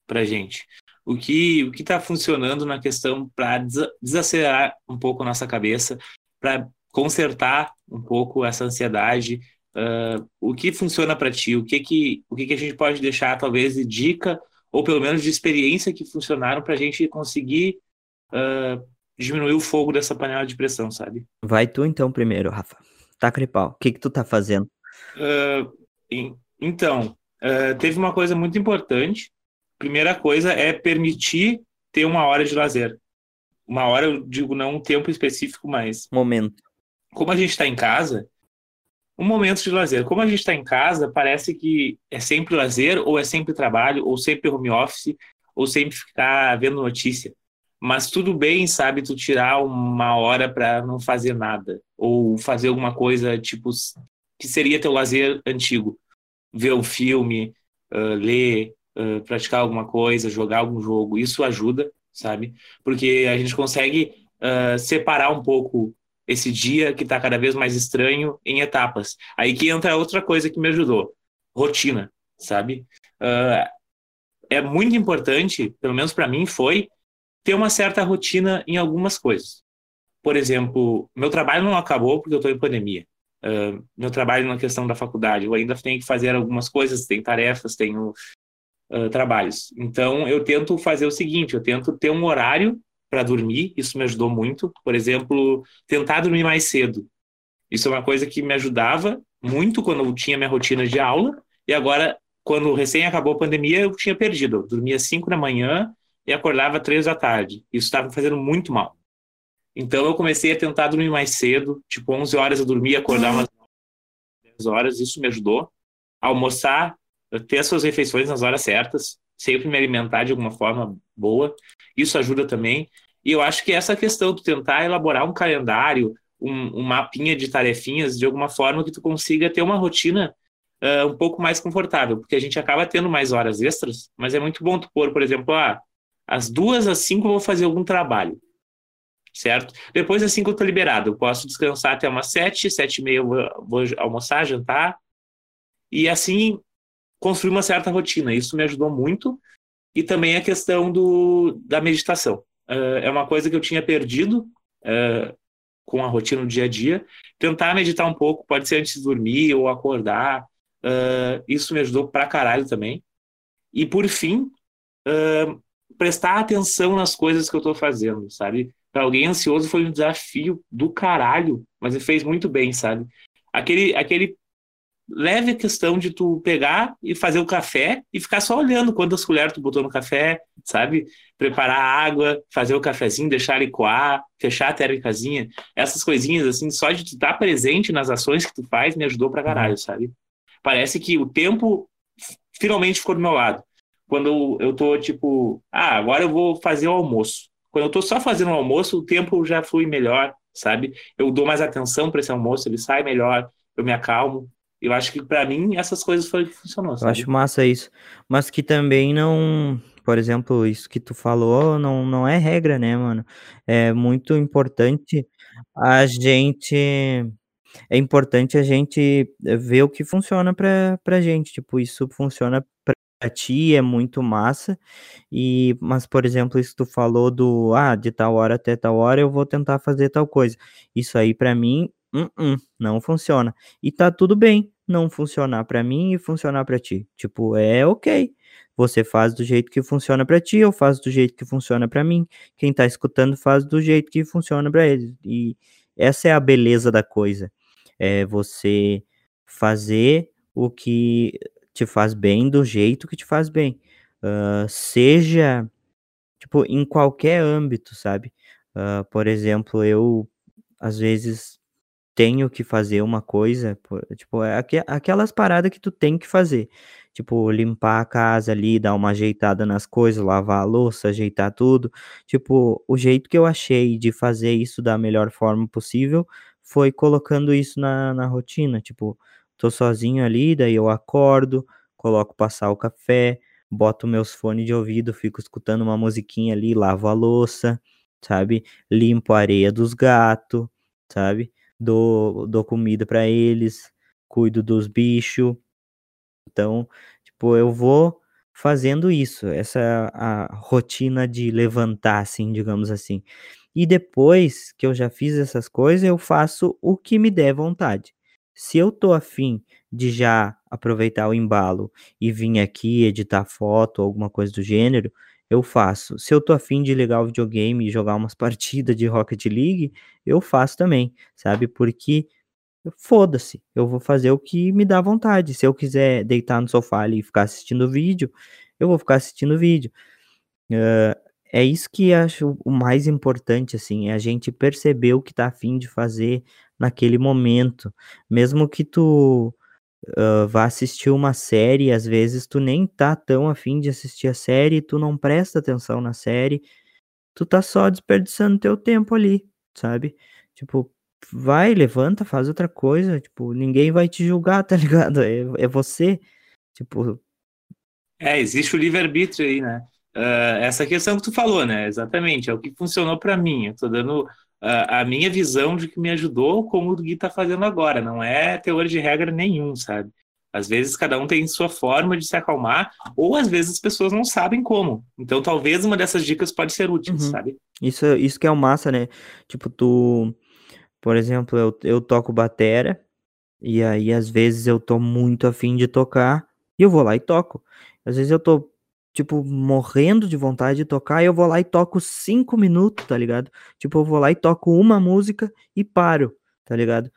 para gente. O que o que está funcionando na questão para desacelerar um pouco a nossa cabeça, para consertar um pouco essa ansiedade. Uh, o que funciona para ti? O que que o que que a gente pode deixar talvez de dica ou pelo menos de experiência que funcionaram para a gente conseguir uh, diminuir o fogo dessa panela de pressão, sabe? Vai tu então primeiro, Rafa. Taca de pau. O que que tu tá fazendo? Uh, então, teve uma coisa muito importante primeira coisa é permitir ter uma hora de lazer. Uma hora, eu digo não um tempo específico, mas. Momento. Como a gente está em casa, um momento de lazer. Como a gente está em casa, parece que é sempre lazer, ou é sempre trabalho, ou sempre home office, ou sempre ficar vendo notícia. Mas tudo bem, sabe, tu tirar uma hora para não fazer nada, ou fazer alguma coisa tipo que seria teu lazer antigo, ver um filme, uh, ler, praticar alguma coisa, jogar algum jogo, isso ajuda, sabe? Porque a gente consegue uh, separar um pouco esse dia que está cada vez mais estranho em etapas. Aí que entra outra coisa que me ajudou, rotina, sabe? Uh, é muito importante, pelo menos para mim foi, ter uma certa rotina em algumas coisas. Por exemplo, meu trabalho não acabou porque eu estou em pandemia. Uh, meu trabalho na questão da faculdade, eu ainda tenho que fazer algumas coisas, tem tarefas, tenho uh, trabalhos. Então, eu tento fazer o seguinte: eu tento ter um horário para dormir, isso me ajudou muito. Por exemplo, tentar dormir mais cedo. Isso é uma coisa que me ajudava muito quando eu tinha minha rotina de aula, e agora, quando recém acabou a pandemia, eu tinha perdido. Eu dormia 5 da manhã e acordava 3 da tarde. Isso estava me fazendo muito mal. Então, eu comecei a tentar dormir mais cedo, tipo 11 horas eu dormia, acordava umas 10 horas, isso me ajudou. Almoçar ter as suas refeições nas horas certas, sempre me alimentar de alguma forma boa, isso ajuda também. E eu acho que essa questão de tentar elaborar um calendário, um, um mapinha de tarefinhas, de alguma forma que tu consiga ter uma rotina uh, um pouco mais confortável, porque a gente acaba tendo mais horas extras, mas é muito bom tu pôr, por exemplo, ah, às duas às cinco eu vou fazer algum trabalho, certo? Depois das cinco eu tô liberado, eu posso descansar até umas sete, sete e meia eu vou, vou almoçar, jantar, e assim construir uma certa rotina. Isso me ajudou muito. E também a questão do, da meditação. Uh, é uma coisa que eu tinha perdido uh, com a rotina do dia a dia. Tentar meditar um pouco, pode ser antes de dormir ou acordar. Uh, isso me ajudou pra caralho também. E por fim, prestar atenção nas coisas que eu tô fazendo, sabe? Para alguém ansioso foi um desafio do caralho, mas ele fez muito bem, sabe? Aquele, aquele leve a questão de tu pegar e fazer o café e ficar só olhando quantas colheres tu botou no café, sabe? Preparar a água, fazer o cafezinho, deixar ele coar, fechar a térmicazinha. Essas coisinhas, assim, só de tu estar presente nas ações que tu faz, me ajudou pra caralho, uhum. sabe? Parece que o tempo finalmente ficou do meu lado. Quando eu tô, tipo, ah, agora eu vou fazer o almoço. Quando eu tô só fazendo o almoço, o tempo já flui melhor, sabe? Eu dou mais atenção para esse almoço, ele sai melhor, eu me acalmo. Eu acho que para mim essas coisas foi funcionou. Sabe? Eu acho massa isso, mas que também não, por exemplo, isso que tu falou não, não é regra, né, mano? É muito importante a gente é importante a gente ver o que funciona pra, pra gente, tipo, isso funciona pra ti, é muito massa, e, mas, por exemplo, isso que tu falou do, ah, de tal hora até tal hora eu vou tentar fazer tal coisa, isso aí pra mim Uh -uh, não funciona. E tá tudo bem não funcionar para mim e funcionar para ti. Tipo, é ok. Você faz do jeito que funciona para ti, eu faço do jeito que funciona para mim. Quem tá escutando faz do jeito que funciona para ele. E essa é a beleza da coisa. É você fazer o que te faz bem do jeito que te faz bem. Uh, seja, tipo, em qualquer âmbito, sabe? Uh, por exemplo, eu às vezes tenho que fazer uma coisa, tipo, é aqu aquelas paradas que tu tem que fazer. Tipo, limpar a casa ali, dar uma ajeitada nas coisas, lavar a louça, ajeitar tudo. Tipo, o jeito que eu achei de fazer isso da melhor forma possível foi colocando isso na, na rotina. Tipo, tô sozinho ali, daí eu acordo, coloco passar o café, boto meus fones de ouvido, fico escutando uma musiquinha ali, lavo a louça, sabe? Limpo a areia dos gatos, sabe? Dou, dou comida para eles, cuido dos bichos. Então, tipo, eu vou fazendo isso, essa a rotina de levantar, assim, digamos assim. E depois que eu já fiz essas coisas, eu faço o que me der vontade. Se eu tô afim de já aproveitar o embalo e vir aqui editar foto, alguma coisa do gênero, eu faço. Se eu tô afim de ligar o videogame e jogar umas partidas de Rocket League, eu faço também, sabe? Porque foda-se, eu vou fazer o que me dá vontade. Se eu quiser deitar no sofá ali e ficar assistindo vídeo, eu vou ficar assistindo vídeo. Uh, é isso que acho o mais importante, assim, é a gente perceber o que tá afim de fazer naquele momento. Mesmo que tu uh, vá assistir uma série, às vezes tu nem tá tão afim de assistir a série, tu não presta atenção na série, tu tá só desperdiçando teu tempo ali, sabe? Tipo, vai, levanta, faz outra coisa, tipo, ninguém vai te julgar, tá ligado? É, é você, tipo... É, existe o livre-arbítrio aí, né? Uh, essa questão que tu falou, né? Exatamente, é o que funcionou para mim. Eu tô dando a, a minha visão de que me ajudou, como o Gui está fazendo agora. Não é teoria de regra nenhum, sabe? Às vezes cada um tem sua forma de se acalmar, ou às vezes as pessoas não sabem como. Então talvez uma dessas dicas pode ser útil, uhum. sabe? Isso, isso que é o massa, né? Tipo, tu, por exemplo, eu, eu toco batera, e aí às vezes eu tô muito afim de tocar, e eu vou lá e toco. Às vezes eu tô tipo, morrendo de vontade de tocar, eu vou lá e toco cinco minutos, tá ligado? Tipo, eu vou lá e toco uma música e paro, tá ligado?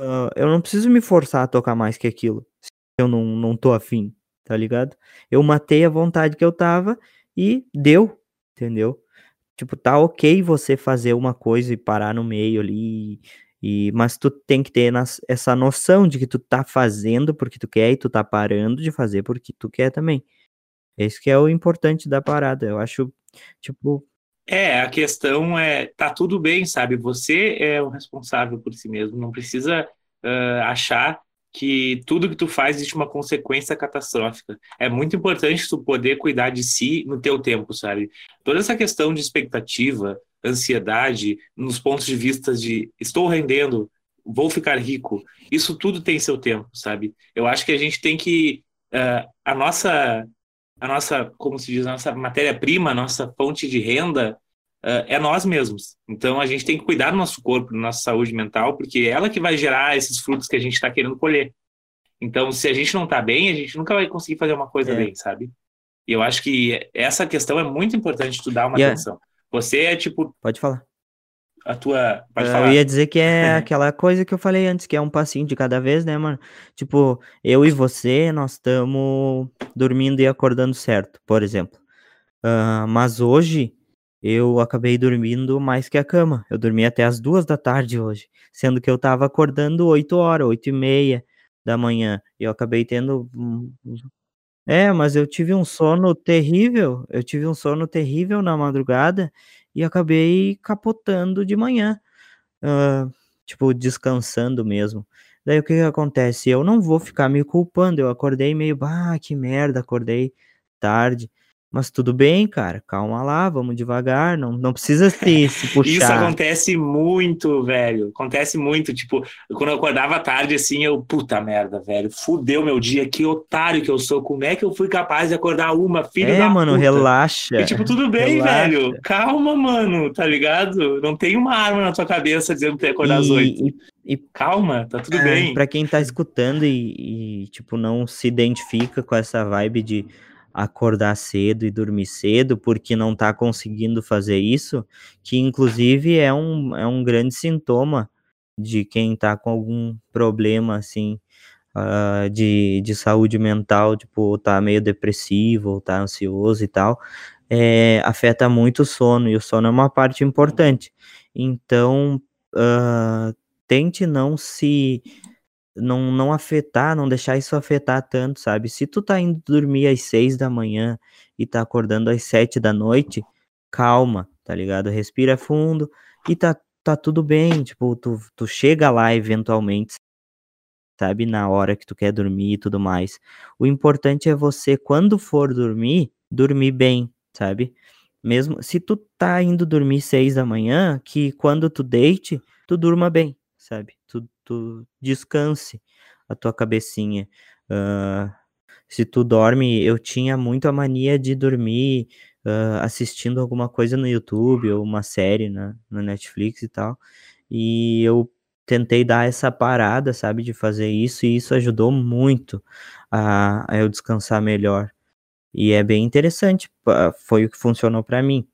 Uh, eu não preciso me forçar a tocar mais que aquilo, se eu não, não tô afim, tá ligado? Eu matei a vontade que eu tava e deu, entendeu? Tipo, tá ok você fazer uma coisa e parar no meio ali, e, mas tu tem que ter nas, essa noção de que tu tá fazendo porque tu quer e tu tá parando de fazer porque tu quer também. Esse que é o importante da parada. Eu acho, tipo. É, a questão é, tá tudo bem, sabe? Você é o responsável por si mesmo. Não precisa uh, achar que tudo que tu faz existe uma consequência catastrófica. É muito importante tu poder cuidar de si no teu tempo, sabe? Toda essa questão de expectativa, ansiedade, nos pontos de vista de estou rendendo, vou ficar rico, isso tudo tem seu tempo, sabe? Eu acho que a gente tem que uh, a nossa a nossa, como se diz, a nossa matéria-prima, a nossa fonte de renda uh, é nós mesmos. Então a gente tem que cuidar do nosso corpo, da nossa saúde mental, porque é ela que vai gerar esses frutos que a gente está querendo colher. Então, se a gente não está bem, a gente nunca vai conseguir fazer uma coisa é. bem, sabe? E eu acho que essa questão é muito importante tu dar uma yeah. atenção. Você é tipo. Pode falar a tua. Pode eu falar. ia dizer que é aquela coisa que eu falei antes, que é um passinho de cada vez, né, mano? Tipo, eu e você, nós estamos dormindo e acordando certo, por exemplo. Uh, mas hoje eu acabei dormindo mais que a cama. Eu dormi até as duas da tarde hoje, sendo que eu tava acordando 8 horas, 8 e meia da manhã. E eu acabei tendo É, mas eu tive um sono terrível, eu tive um sono terrível na madrugada e acabei capotando de manhã, uh, tipo, descansando mesmo. Daí o que que acontece? Eu não vou ficar me culpando, eu acordei meio, ah, que merda, acordei tarde. Mas tudo bem, cara, calma lá, vamos devagar, não, não precisa se, se puxar. Isso acontece muito, velho. Acontece muito. Tipo, quando eu acordava tarde, assim, eu, puta merda, velho, fudeu meu dia, que otário que eu sou. Como é que eu fui capaz de acordar uma, filha é, da mano, puta? relaxa. E, tipo, tudo bem, relaxa. velho. Calma, mano, tá ligado? Não tem uma arma na tua cabeça dizendo que tem que acordar às oito. E, e Calma, tá tudo É, bem. Pra quem tá escutando e, e, tipo, não se identifica com essa vibe de acordar cedo e dormir cedo porque não tá conseguindo fazer isso, que inclusive é um, é um grande sintoma de quem tá com algum problema, assim, ah, de, de saúde mental, tipo, tá meio depressivo, ou tá ansioso e tal, é, afeta muito o sono, e o sono é uma parte importante. Então, ah, tente não se não, não afetar, não deixar isso afetar tanto, sabe? Se tu tá indo dormir às seis da manhã e tá acordando às sete da noite, calma, tá ligado? Respira fundo e tá, tá tudo bem, tipo, tu, tu chega lá eventualmente, sabe? Na hora que tu quer dormir e tudo mais. O importante é você, quando for dormir, dormir bem, sabe? Mesmo se tu tá indo dormir seis da manhã, que quando tu deite, tu durma bem, sabe? Tu, descanse a tua cabecinha. Ah, se tu dorme, eu tinha muito a mania de dormir ah, assistindo alguma coisa no YouTube ou uma série na, Netflix e tal. E eu tentei dar essa parada, sabe, de fazer isso, e isso ajudou muito a, a eu descansar melhor. E é bem interessante, foi o que funcionou pra mim.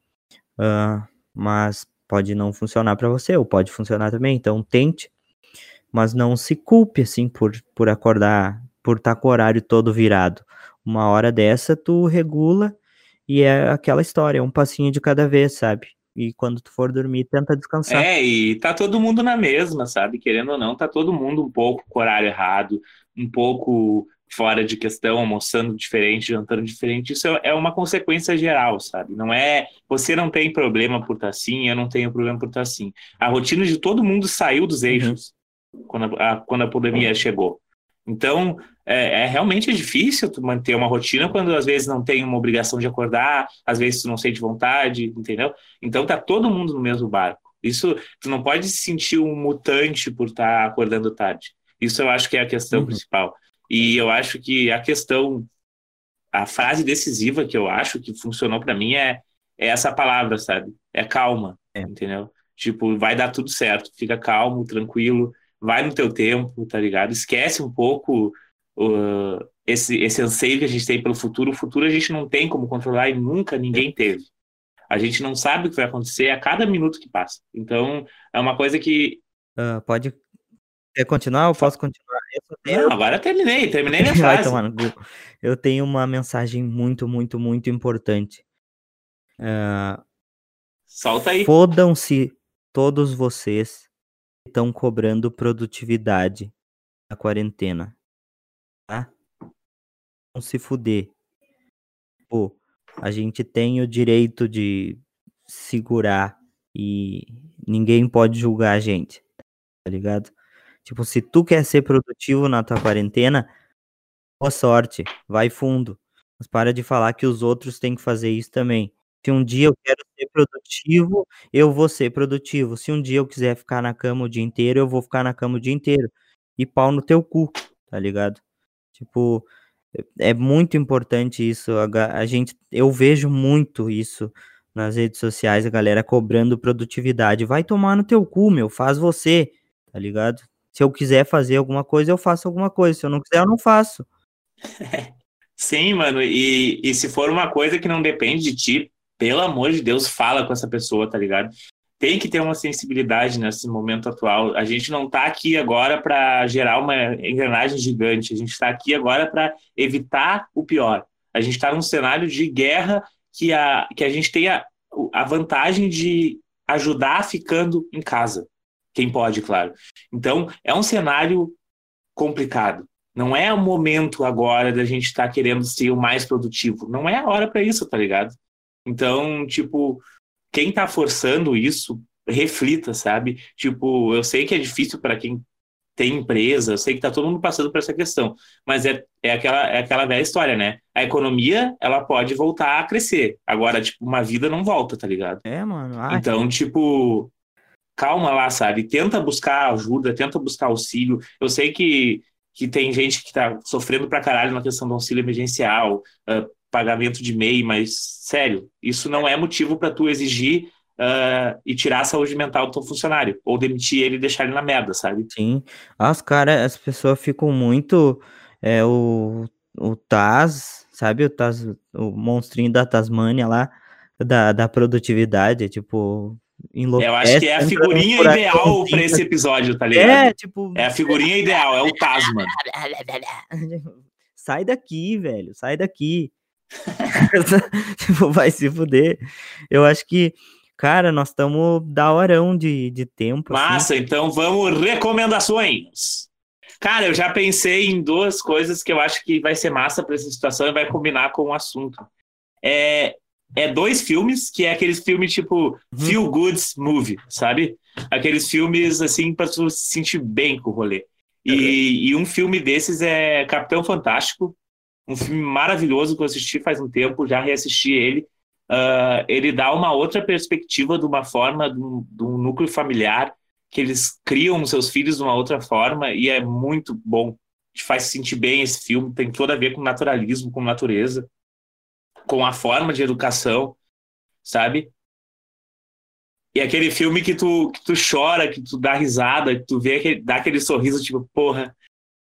Ah, mas pode não funcionar pra você, ou pode funcionar também, então tente, mas não se culpe assim por, por acordar, por estar com o horário todo virado. Uma hora dessa tu regula e é aquela história, é um passinho de cada vez, sabe? E quando tu for dormir, tenta descansar. É, e tá todo mundo na mesma, sabe? Querendo ou não, tá todo mundo um pouco com o horário errado, um pouco fora de questão, almoçando diferente, jantando diferente. Isso é uma consequência geral, sabe? Não é. Você não tem problema por estar assim, eu não tenho problema por estar assim. A rotina de todo mundo saiu dos eixos quando, a, quando a pandemia chegou. Então, é, é realmente difícil tu manter uma rotina quando às vezes não tem uma obrigação de acordar, às vezes tu não sente vontade, entendeu? Então tá todo mundo no mesmo barco. Isso, tu não pode se sentir um mutante por estar acordando tarde. Isso eu acho que é a questão Uhum. principal. E eu acho que a questão, a frase decisiva que eu acho que funcionou para mim é, é essa palavra, sabe? É calma, É. entendeu? Tipo, vai dar tudo certo, fica calmo, tranquilo, vai no teu tempo, tá ligado? Esquece um pouco uh, esse, esse anseio que a gente tem pelo futuro. O futuro a gente não tem como controlar e nunca ninguém teve. A gente não sabe o que vai acontecer a cada minuto que passa. Então, é uma coisa que. Ah, pode. Quer continuar? Eu posso continuar? Eu tenho- Não, agora eu terminei, terminei minha frase. Eu tenho uma mensagem muito, muito, muito importante. Ah, Solta aí. Fodam-se todos vocês estão cobrando produtividade na quarentena. Tá? Vão se fuder. Pô, a gente tem o direito de segurar e ninguém pode julgar a gente. Tá ligado? Tipo, se tu quer ser produtivo na tua quarentena, boa sorte, vai fundo. Mas para de falar que os outros têm que fazer isso também. Se um dia eu quero ser produtivo, eu vou ser produtivo. Se um dia eu quiser ficar na cama o dia inteiro, eu vou ficar na cama o dia inteiro. E pau no teu cu, tá ligado? Tipo, é muito importante isso. A gente, eu vejo muito isso nas redes sociais, a galera cobrando produtividade. Vai tomar no teu cu, meu, faz você, tá ligado? Se eu quiser fazer alguma coisa, eu faço alguma coisa. Se eu não quiser, eu não faço. Sim, mano, e, e se for uma coisa que não depende de ti, pelo amor de Deus, fala com essa pessoa, tá ligado? Tem que ter uma sensibilidade nesse momento atual. A gente não tá aqui agora para gerar uma engrenagem gigante, a gente tá aqui agora para evitar o pior. A gente tá num cenário de guerra que a, que a gente tem a, a vantagem de ajudar ficando em casa. Quem pode, claro. Então, é um cenário complicado. Não é o momento agora da gente estar tá querendo ser o mais produtivo. Não é a hora para isso, tá ligado? Então, tipo, quem tá forçando isso, reflita, sabe? Tipo, eu sei que é difícil para quem tem empresa, eu sei que tá todo mundo passando por essa questão, mas é, é, aquela, é aquela velha história, né? A economia, ela pode voltar a crescer. Agora, tipo, uma vida não volta, tá ligado? É, mano. Ai, então, tipo, calma lá, sabe? Tenta buscar ajuda, tenta buscar auxílio. Eu sei que, que tem gente que tá sofrendo pra caralho na questão do auxílio emergencial, uh, pagamento de MEI, mas, sério, isso não é motivo para tu exigir uh, e tirar a saúde mental do teu funcionário, ou demitir ele e deixar ele na merda, sabe? Sim. As caras, as pessoas ficam muito. É, o, o Taz, sabe? O Taz, o monstrinho da Tasmânia lá, da, da produtividade, tipo. Eu acho que é a figurinha ideal para esse episódio, tá ligado? É, tipo. É a figurinha ideal, é o Tasman. sai daqui, velho, sai daqui. tipo, vai se fuder. Eu acho que Cara, nós estamos da horão de, de tempo. Assim. Massa, assim. então vamos recomendações. Cara, eu já pensei em duas coisas que eu acho que vai ser massa para essa situação e vai combinar com o assunto. É, é dois filmes, que é aqueles filmes tipo uhum. Feel Good Movie, sabe? Aqueles filmes assim para tu se sentir bem com o rolê. E, uhum. e, um filme desses é Capitão Fantástico, um filme maravilhoso que eu assisti faz um tempo, já reassisti ele uh, ele dá uma outra perspectiva de uma forma, de um, de um, núcleo familiar, que eles criam seus filhos de uma outra forma, e é muito bom. Te faz sentir bem esse filme, tem tudo a ver com naturalismo, com natureza, com a forma de educação, sabe? E aquele filme que tu, que tu chora, que tu dá risada, que tu vê, que dá aquele sorriso, tipo, porra,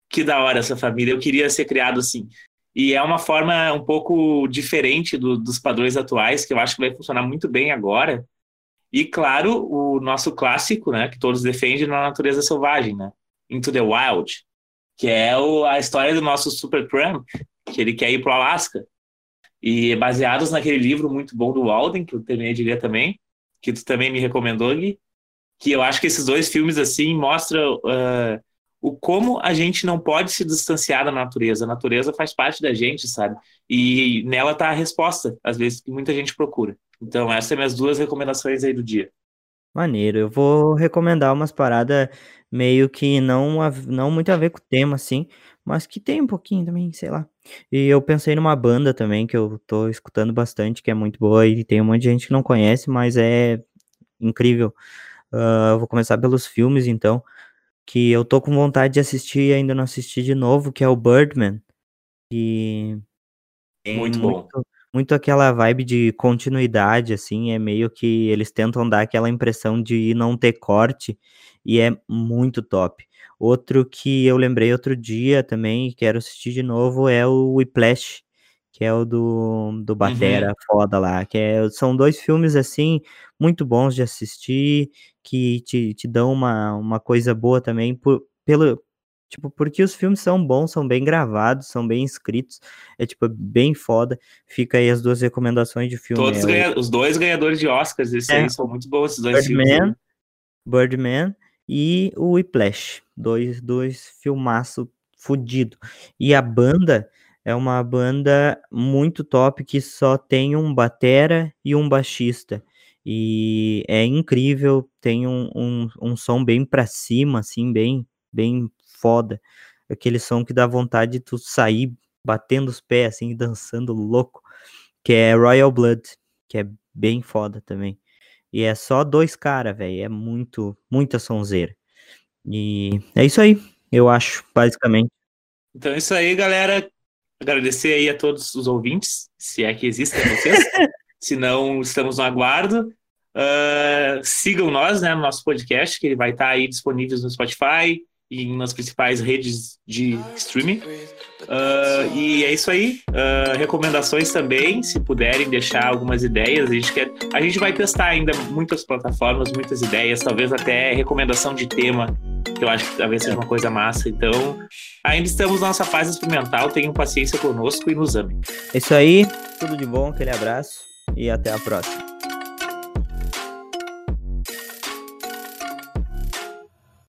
que da hora essa família, eu queria ser criado assim. E é uma forma um pouco diferente do, dos padrões atuais, que eu acho que vai funcionar muito bem agora. E, claro, o nosso clássico, né, que todos defendem na natureza selvagem, né? Into the Wild, que é o, a história do nosso Super Trump, que ele quer ir para o Alasca. E baseados naquele livro muito bom do Walden, que eu terminei de ler também, que tu também me recomendou, Gui, que eu acho que esses dois filmes, assim, mostram uh, o como a gente não pode se distanciar da natureza. A natureza faz parte da gente, sabe? E nela está a resposta, às vezes, que muita gente procura. Então, essas são minhas duas recomendações aí do dia. Maneiro, eu vou recomendar umas paradas meio que não, não muito a ver com o tema, assim, mas que tem um pouquinho também, sei lá. E eu pensei numa banda também que eu tô escutando bastante, que é muito boa e tem um monte de gente que não conhece, mas é incrível. Uh, vou começar pelos filmes, então que eu tô com vontade de assistir e ainda não assisti de novo, que é o Birdman. E muito bom. Muito, muito, aquela vibe de continuidade, assim, é meio que eles tentam dar aquela impressão de não ter corte, e é muito top. Outro que eu lembrei outro dia também, e quero assistir de novo, é o Whiplash, que é o do, do Batera uhum. foda lá, que é, são dois filmes, assim, muito bons de assistir, que te, te dão uma, uma coisa boa também, por, pelo, tipo, porque os filmes são bons, são bem gravados, são bem escritos, é, tipo, bem foda, fica aí as duas recomendações de filme. Todos é, ganha, os dois ganhadores de Oscars, esses é, aí são muito bons, esses dois Birdman, filmes. Birdman e o Whiplash, dois, dois filmaço fudido. E a banda é uma banda muito top que só tem um batera e um baixista. E é incrível, tem um, um, um som bem pra cima, assim, bem, bem foda. Aquele som que dá vontade de tu sair batendo os pés, assim, dançando louco. Que é Royal Blood, que é bem foda também. E é só dois caras, velho. É muito, muita sonzeira. E é isso aí, eu acho, basicamente. Então é isso aí, galera. Agradecer aí a todos os ouvintes, se é que existem vocês. se não, estamos no aguardo. Uh, sigam nós, né, no nosso podcast, que ele vai estar aí disponível no Spotify e nas principais redes de streaming. Uh, e é isso aí. Uh, recomendações também, se puderem deixar algumas ideias. A gente, quer, a gente vai testar ainda muitas plataformas, muitas ideias, talvez até recomendação de tema, que eu acho que talvez seja uma coisa massa. Então, ainda estamos na nossa fase experimental. Tenham paciência conosco e nos amem. É isso aí. Tudo de bom, aquele abraço e até a próxima.